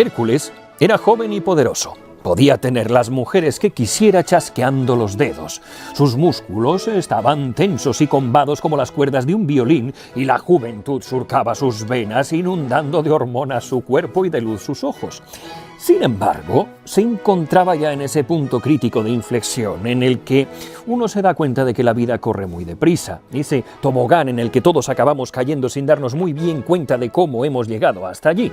Hércules era joven y poderoso. Podía tener las mujeres que quisiera chasqueando los dedos. Sus músculos estaban tensos y combados como las cuerdas de un violín y la juventud surcaba sus venas inundando de hormonas su cuerpo y de luz sus ojos. Sin embargo, se encontraba ya en ese punto crítico de inflexión en el que uno se da cuenta de que la vida corre muy deprisa, ese tobogán en el que todos acabamos cayendo sin darnos muy bien cuenta de cómo hemos llegado hasta allí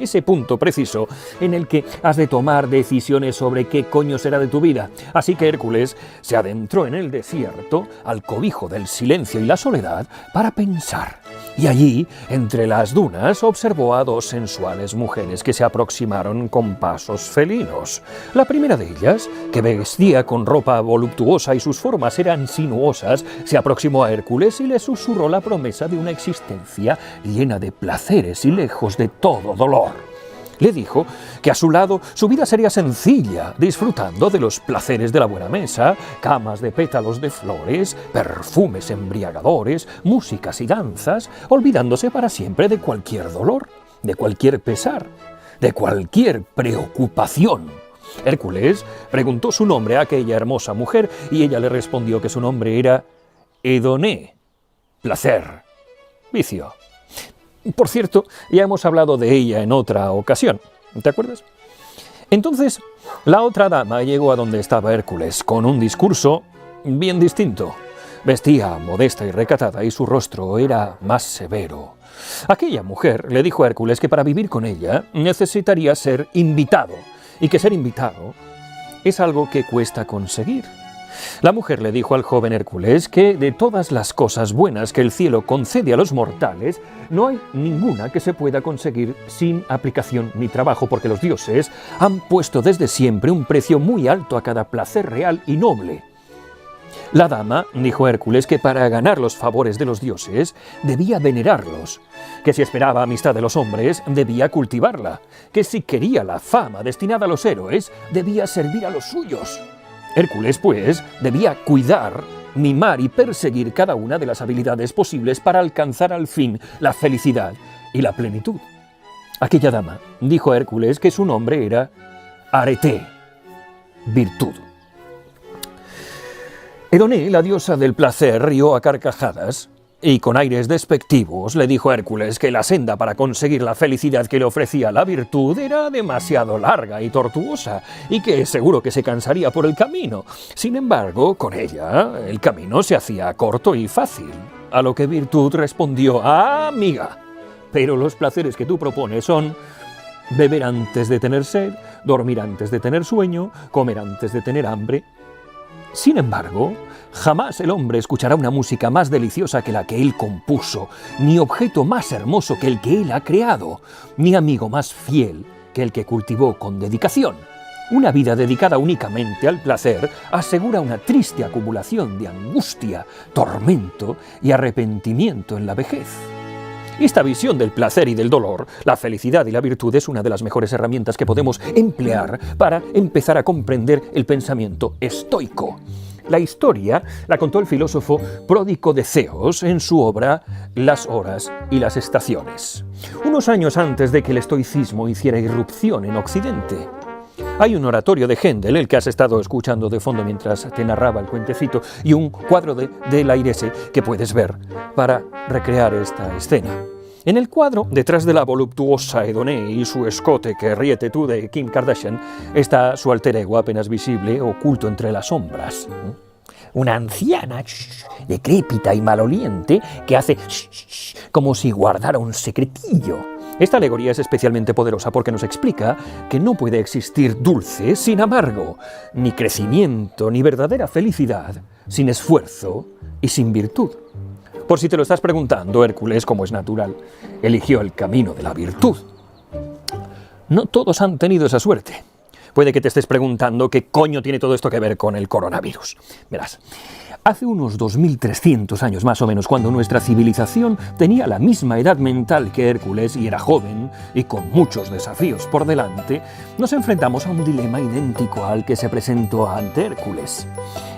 ese punto preciso en el que has de tomar decisiones sobre qué coño será de tu vida. Así que Hércules se adentró en el desierto, al cobijo del silencio y la soledad, para pensar. Y allí, entre las dunas, observó a dos sensuales mujeres que se aproximaron con pasos felinos. La primera de ellas, que vestía con ropa voluptuosa y sus formas eran sinuosas, se aproximó a Hércules y le susurró la promesa de una existencia llena de placeres y lejos de todo dolor le dijo que a su lado su vida sería sencilla, disfrutando de los placeres de la buena mesa, camas de pétalos de flores, perfumes embriagadores, músicas y danzas, olvidándose para siempre de cualquier dolor, de cualquier pesar, de cualquier preocupación. Hércules preguntó su nombre a aquella hermosa mujer y ella le respondió que su nombre era Edoné, placer, vicio. Por cierto, ya hemos hablado de ella en otra ocasión, ¿te acuerdas? Entonces, la otra dama llegó a donde estaba Hércules con un discurso bien distinto. Vestía modesta y recatada y su rostro era más severo. Aquella mujer le dijo a Hércules que para vivir con ella necesitaría ser invitado y que ser invitado es algo que cuesta conseguir. La mujer le dijo al joven Hércules que de todas las cosas buenas que el cielo concede a los mortales, no hay ninguna que se pueda conseguir sin aplicación ni trabajo, porque los dioses han puesto desde siempre un precio muy alto a cada placer real y noble. La dama dijo a Hércules que para ganar los favores de los dioses debía venerarlos, que si esperaba amistad de los hombres debía cultivarla, que si quería la fama destinada a los héroes debía servir a los suyos. Hércules, pues, debía cuidar, mimar y perseguir cada una de las habilidades posibles para alcanzar al fin la felicidad y la plenitud. Aquella dama dijo a Hércules que su nombre era Arete, virtud. Edoné, la diosa del placer, rió a carcajadas y con aires despectivos le dijo Hércules que la senda para conseguir la felicidad que le ofrecía la virtud era demasiado larga y tortuosa, y que seguro que se cansaría por el camino. Sin embargo, con ella el camino se hacía corto y fácil. A lo que virtud respondió, ah, amiga, pero los placeres que tú propones son beber antes de tener sed, dormir antes de tener sueño, comer antes de tener hambre. Sin embargo, Jamás el hombre escuchará una música más deliciosa que la que él compuso, ni objeto más hermoso que el que él ha creado, ni amigo más fiel que el que cultivó con dedicación. Una vida dedicada únicamente al placer asegura una triste acumulación de angustia, tormento y arrepentimiento en la vejez. Esta visión del placer y del dolor, la felicidad y la virtud es una de las mejores herramientas que podemos emplear para empezar a comprender el pensamiento estoico. La historia la contó el filósofo Pródico de Ceos en su obra Las horas y las estaciones, unos años antes de que el estoicismo hiciera irrupción en Occidente. Hay un oratorio de Händel, el que has estado escuchando de fondo mientras te narraba el cuentecito, y un cuadro de, de Lairese que puedes ver para recrear esta escena. En el cuadro, detrás de la voluptuosa Edoné y su escote que ríete tú de Kim Kardashian, está su alter ego apenas visible, oculto entre las sombras. Una anciana, decrépita y maloliente, que hace como si guardara un secretillo. Esta alegoría es especialmente poderosa porque nos explica que no puede existir dulce sin amargo, ni crecimiento ni verdadera felicidad sin esfuerzo y sin virtud. Por si te lo estás preguntando, Hércules, como es natural, eligió el camino de la virtud. No todos han tenido esa suerte. Puede que te estés preguntando qué coño tiene todo esto que ver con el coronavirus. Verás, Hace unos 2300 años más o menos, cuando nuestra civilización tenía la misma edad mental que Hércules y era joven y con muchos desafíos por delante, nos enfrentamos a un dilema idéntico al que se presentó ante Hércules.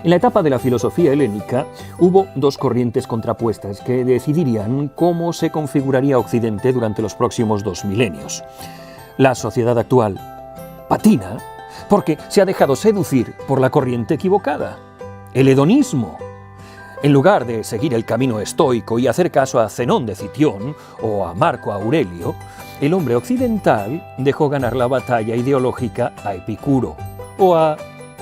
En la etapa de la filosofía helénica hubo dos corrientes contrapuestas que decidirían cómo se configuraría Occidente durante los próximos dos milenios. La sociedad actual patina porque se ha dejado seducir por la corriente equivocada, el hedonismo. En lugar de seguir el camino estoico y hacer caso a Zenón de Citión o a Marco Aurelio, el hombre occidental dejó ganar la batalla ideológica a Epicuro o a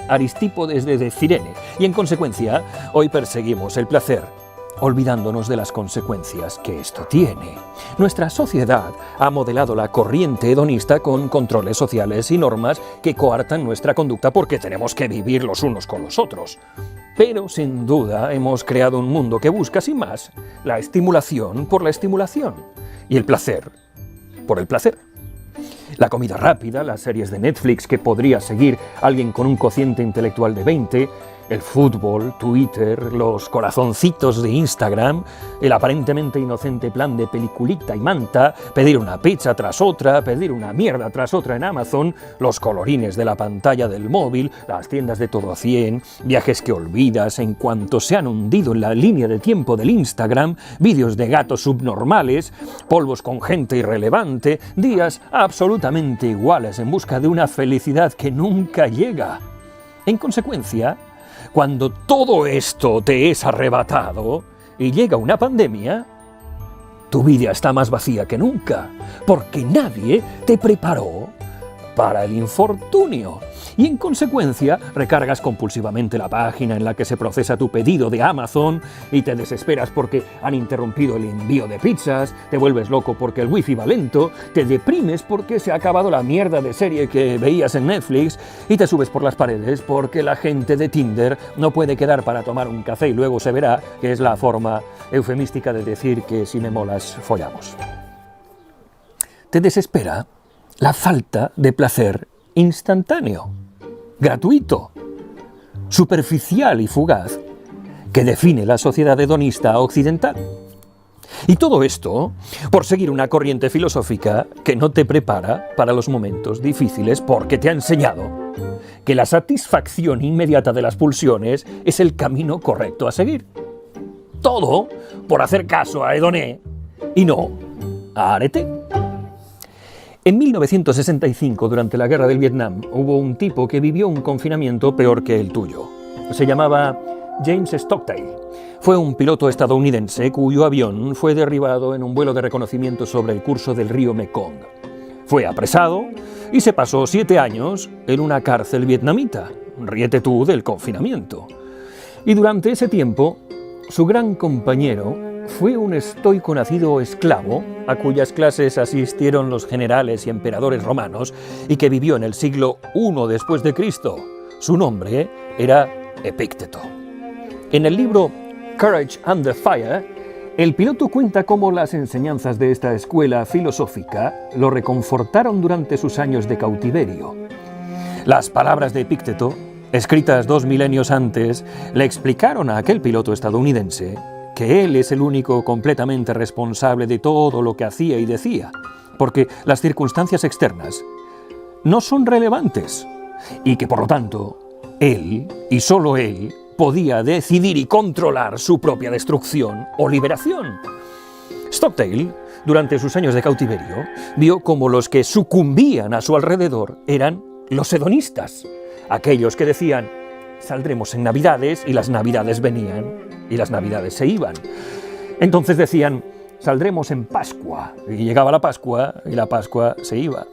Aristípodes de Cirene y en consecuencia hoy perseguimos el placer olvidándonos de las consecuencias que esto tiene. Nuestra sociedad ha modelado la corriente hedonista con controles sociales y normas que coartan nuestra conducta porque tenemos que vivir los unos con los otros. Pero sin duda hemos creado un mundo que busca, sin más, la estimulación por la estimulación y el placer por el placer. La comida rápida, las series de Netflix que podría seguir alguien con un cociente intelectual de 20, el fútbol, Twitter, los corazoncitos de Instagram, el aparentemente inocente plan de peliculita y manta, pedir una pizza tras otra, pedir una mierda tras otra en Amazon, los colorines de la pantalla del móvil, las tiendas de todo a 100, viajes que olvidas en cuanto se han hundido en la línea de tiempo del Instagram, vídeos de gatos subnormales, polvos con gente irrelevante, días absolutamente iguales en busca de una felicidad que nunca llega. En consecuencia, cuando todo esto te es arrebatado y llega una pandemia, tu vida está más vacía que nunca, porque nadie te preparó para el infortunio y en consecuencia recargas compulsivamente la página en la que se procesa tu pedido de Amazon y te desesperas porque han interrumpido el envío de pizzas, te vuelves loco porque el wifi va lento, te deprimes porque se ha acabado la mierda de serie que veías en Netflix y te subes por las paredes porque la gente de Tinder no puede quedar para tomar un café y luego se verá, que es la forma eufemística de decir que si me molas, follamos. Te desespera la falta de placer instantáneo, gratuito, superficial y fugaz que define la sociedad hedonista occidental. Y todo esto por seguir una corriente filosófica que no te prepara para los momentos difíciles porque te ha enseñado que la satisfacción inmediata de las pulsiones es el camino correcto a seguir. Todo por hacer caso a Edoné y no a Arete. En 1965, durante la guerra del Vietnam, hubo un tipo que vivió un confinamiento peor que el tuyo. Se llamaba James Stockdale. Fue un piloto estadounidense cuyo avión fue derribado en un vuelo de reconocimiento sobre el curso del río Mekong. Fue apresado y se pasó siete años en una cárcel vietnamita. Ríete tú del confinamiento. Y durante ese tiempo, su gran compañero fue un estoico nacido esclavo, a cuyas clases asistieron los generales y emperadores romanos, y que vivió en el siglo I después de Cristo. Su nombre era Epícteto. En el libro Courage Under Fire, el piloto cuenta cómo las enseñanzas de esta escuela filosófica lo reconfortaron durante sus años de cautiverio. Las palabras de Epícteto, escritas dos milenios antes, le explicaron a aquel piloto estadounidense que él es el único completamente responsable de todo lo que hacía y decía, porque las circunstancias externas no son relevantes y que por lo tanto él, y solo él, podía decidir y controlar su propia destrucción o liberación. Stockdale, durante sus años de cautiverio, vio como los que sucumbían a su alrededor eran los hedonistas, aquellos que decían, saldremos en Navidades y las Navidades venían y las navidades se iban. Entonces decían, saldremos en Pascua. Y llegaba la Pascua y la Pascua se iba.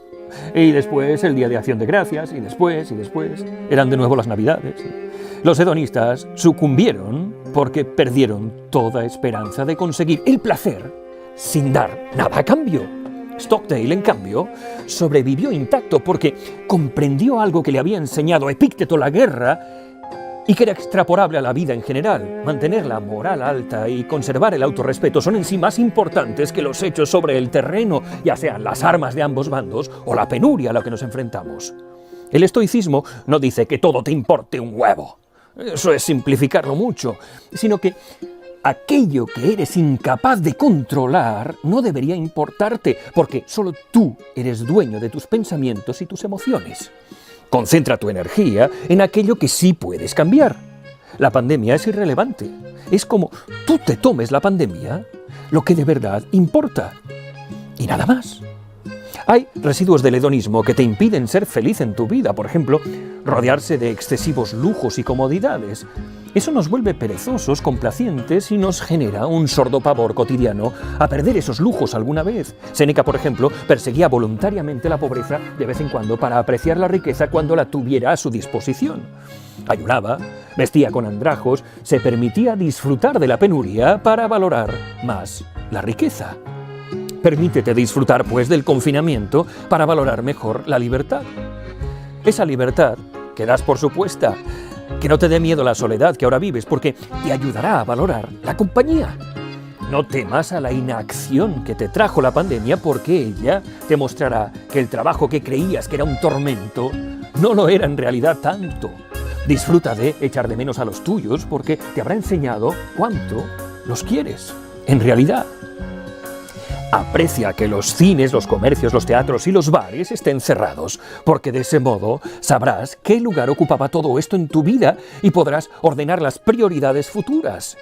Y después el Día de Acción de Gracias, y después, y después, eran de nuevo las Navidades. Los hedonistas sucumbieron porque perdieron toda esperanza de conseguir el placer sin dar nada a cambio. Stockdale, en cambio, sobrevivió intacto porque comprendió algo que le había enseñado Epícteto la guerra y que era extrapolable a la vida en general. Mantener la moral alta y conservar el autorrespeto son en sí más importantes que los hechos sobre el terreno, ya sean las armas de ambos bandos o la penuria a la que nos enfrentamos. El estoicismo no dice que todo te importe un huevo. Eso es simplificarlo mucho, sino que aquello que eres incapaz de controlar no debería importarte, porque solo tú eres dueño de tus pensamientos y tus emociones. Concentra tu energía en aquello que sí puedes cambiar. La pandemia es irrelevante. Es como tú te tomes la pandemia lo que de verdad importa. Y nada más. Hay residuos del hedonismo que te impiden ser feliz en tu vida, por ejemplo, rodearse de excesivos lujos y comodidades. Eso nos vuelve perezosos, complacientes y nos genera un sordo pavor cotidiano a perder esos lujos alguna vez. Séneca, por ejemplo, perseguía voluntariamente la pobreza de vez en cuando para apreciar la riqueza cuando la tuviera a su disposición. Ayunaba, vestía con andrajos, se permitía disfrutar de la penuria para valorar más la riqueza. Permítete disfrutar, pues, del confinamiento para valorar mejor la libertad. Esa libertad que das por supuesta, que no te dé miedo la soledad que ahora vives, porque te ayudará a valorar la compañía. No temas a la inacción que te trajo la pandemia, porque ella te mostrará que el trabajo que creías que era un tormento no lo era en realidad tanto. Disfruta de echar de menos a los tuyos, porque te habrá enseñado cuánto los quieres, en realidad. Aprecia que los cines, los comercios, los teatros y los bares estén cerrados, porque de ese modo sabrás qué lugar ocupaba todo esto en tu vida y podrás ordenar las prioridades futuras.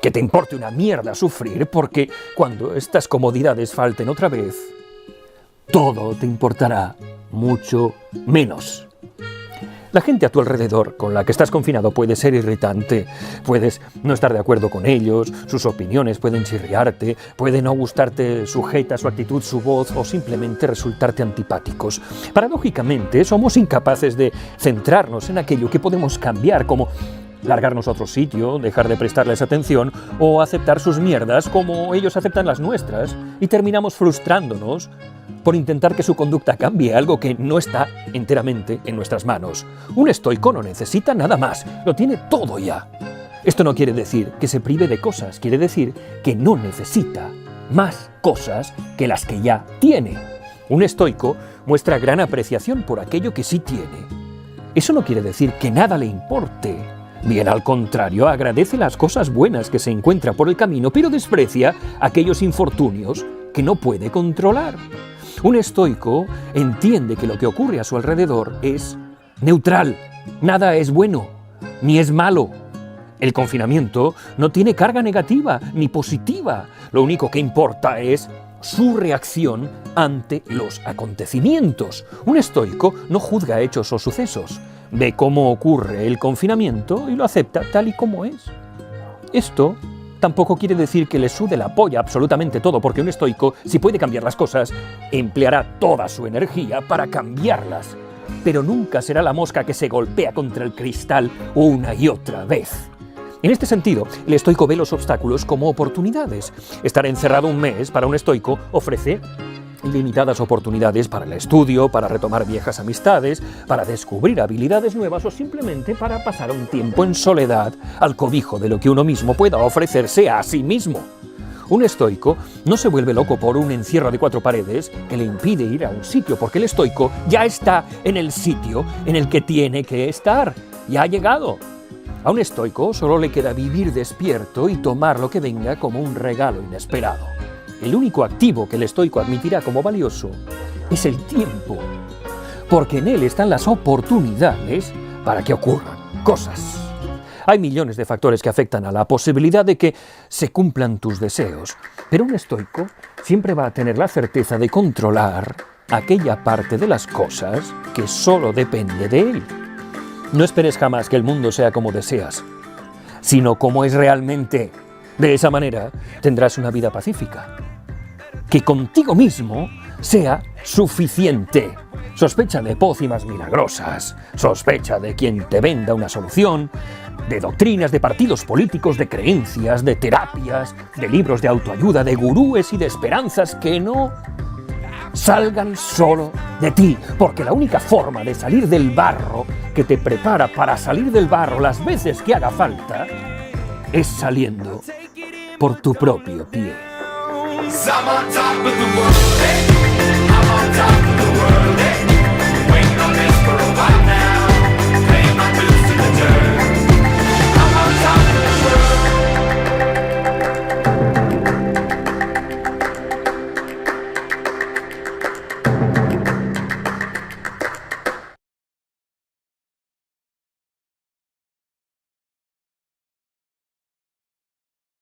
Que te importe una mierda sufrir, porque cuando estas comodidades falten otra vez, todo te importará mucho menos. La gente a tu alrededor con la que estás confinado puede ser irritante, puedes no estar de acuerdo con ellos, sus opiniones pueden chirriarte, puede no gustarte su jeta, su actitud, su voz o simplemente resultarte antipáticos. Paradójicamente, somos incapaces de centrarnos en aquello que podemos cambiar, como largarnos a otro sitio, dejar de prestarles atención o aceptar sus mierdas como ellos aceptan las nuestras y terminamos frustrándonos por intentar que su conducta cambie, algo que no está enteramente en nuestras manos. Un estoico no necesita nada más, lo tiene todo ya. Esto no quiere decir que se prive de cosas, quiere decir que no necesita más cosas que las que ya tiene. Un estoico muestra gran apreciación por aquello que sí tiene. Eso no quiere decir que nada le importe. Bien al contrario, agradece las cosas buenas que se encuentra por el camino, pero desprecia aquellos infortunios que no puede controlar. Un estoico entiende que lo que ocurre a su alrededor es neutral, nada es bueno, ni es malo. El confinamiento no tiene carga negativa ni positiva, lo único que importa es su reacción ante los acontecimientos. Un estoico no juzga hechos o sucesos, ve cómo ocurre el confinamiento y lo acepta tal y como es. Esto tampoco quiere decir que le sude la polla absolutamente todo, porque un estoico, si puede cambiar las cosas, empleará toda su energía para cambiarlas. Pero nunca será la mosca que se golpea contra el cristal una y otra vez. En este sentido, el estoico ve los obstáculos como oportunidades. Estar encerrado un mes para un estoico ofrece limitadas oportunidades para el estudio, para retomar viejas amistades, para descubrir habilidades nuevas o simplemente para pasar un tiempo en soledad al cobijo de lo que uno mismo pueda ofrecerse a sí mismo. Un estoico no se vuelve loco por un encierro de cuatro paredes que le impide ir a un sitio, porque el estoico ya está en el sitio en el que tiene que estar, ya ha llegado. A un estoico solo le queda vivir despierto y tomar lo que venga como un regalo inesperado el único activo que el estoico admitirá como valioso es el tiempo, porque en él están las oportunidades para que ocurran cosas. Hay millones de factores que afectan a la posibilidad de que se cumplan tus deseos, pero un estoico siempre va a tener la certeza de controlar aquella parte de las cosas que solo depende de él. No esperes jamás que el mundo sea como deseas, sino como es realmente. De esa manera tendrás una vida pacífica, que contigo mismo sea suficiente. Sospecha de pócimas milagrosas, sospecha de quien te venda una solución, de doctrinas, de partidos políticos, de creencias, de terapias, de libros de autoayuda, de gurúes y de esperanzas que no salgan solo de ti, porque la única forma de salir del barro que te prepara para salir del barro las veces que haga falta es saliendo por tu propio pie. I'm on top of the world. Hey.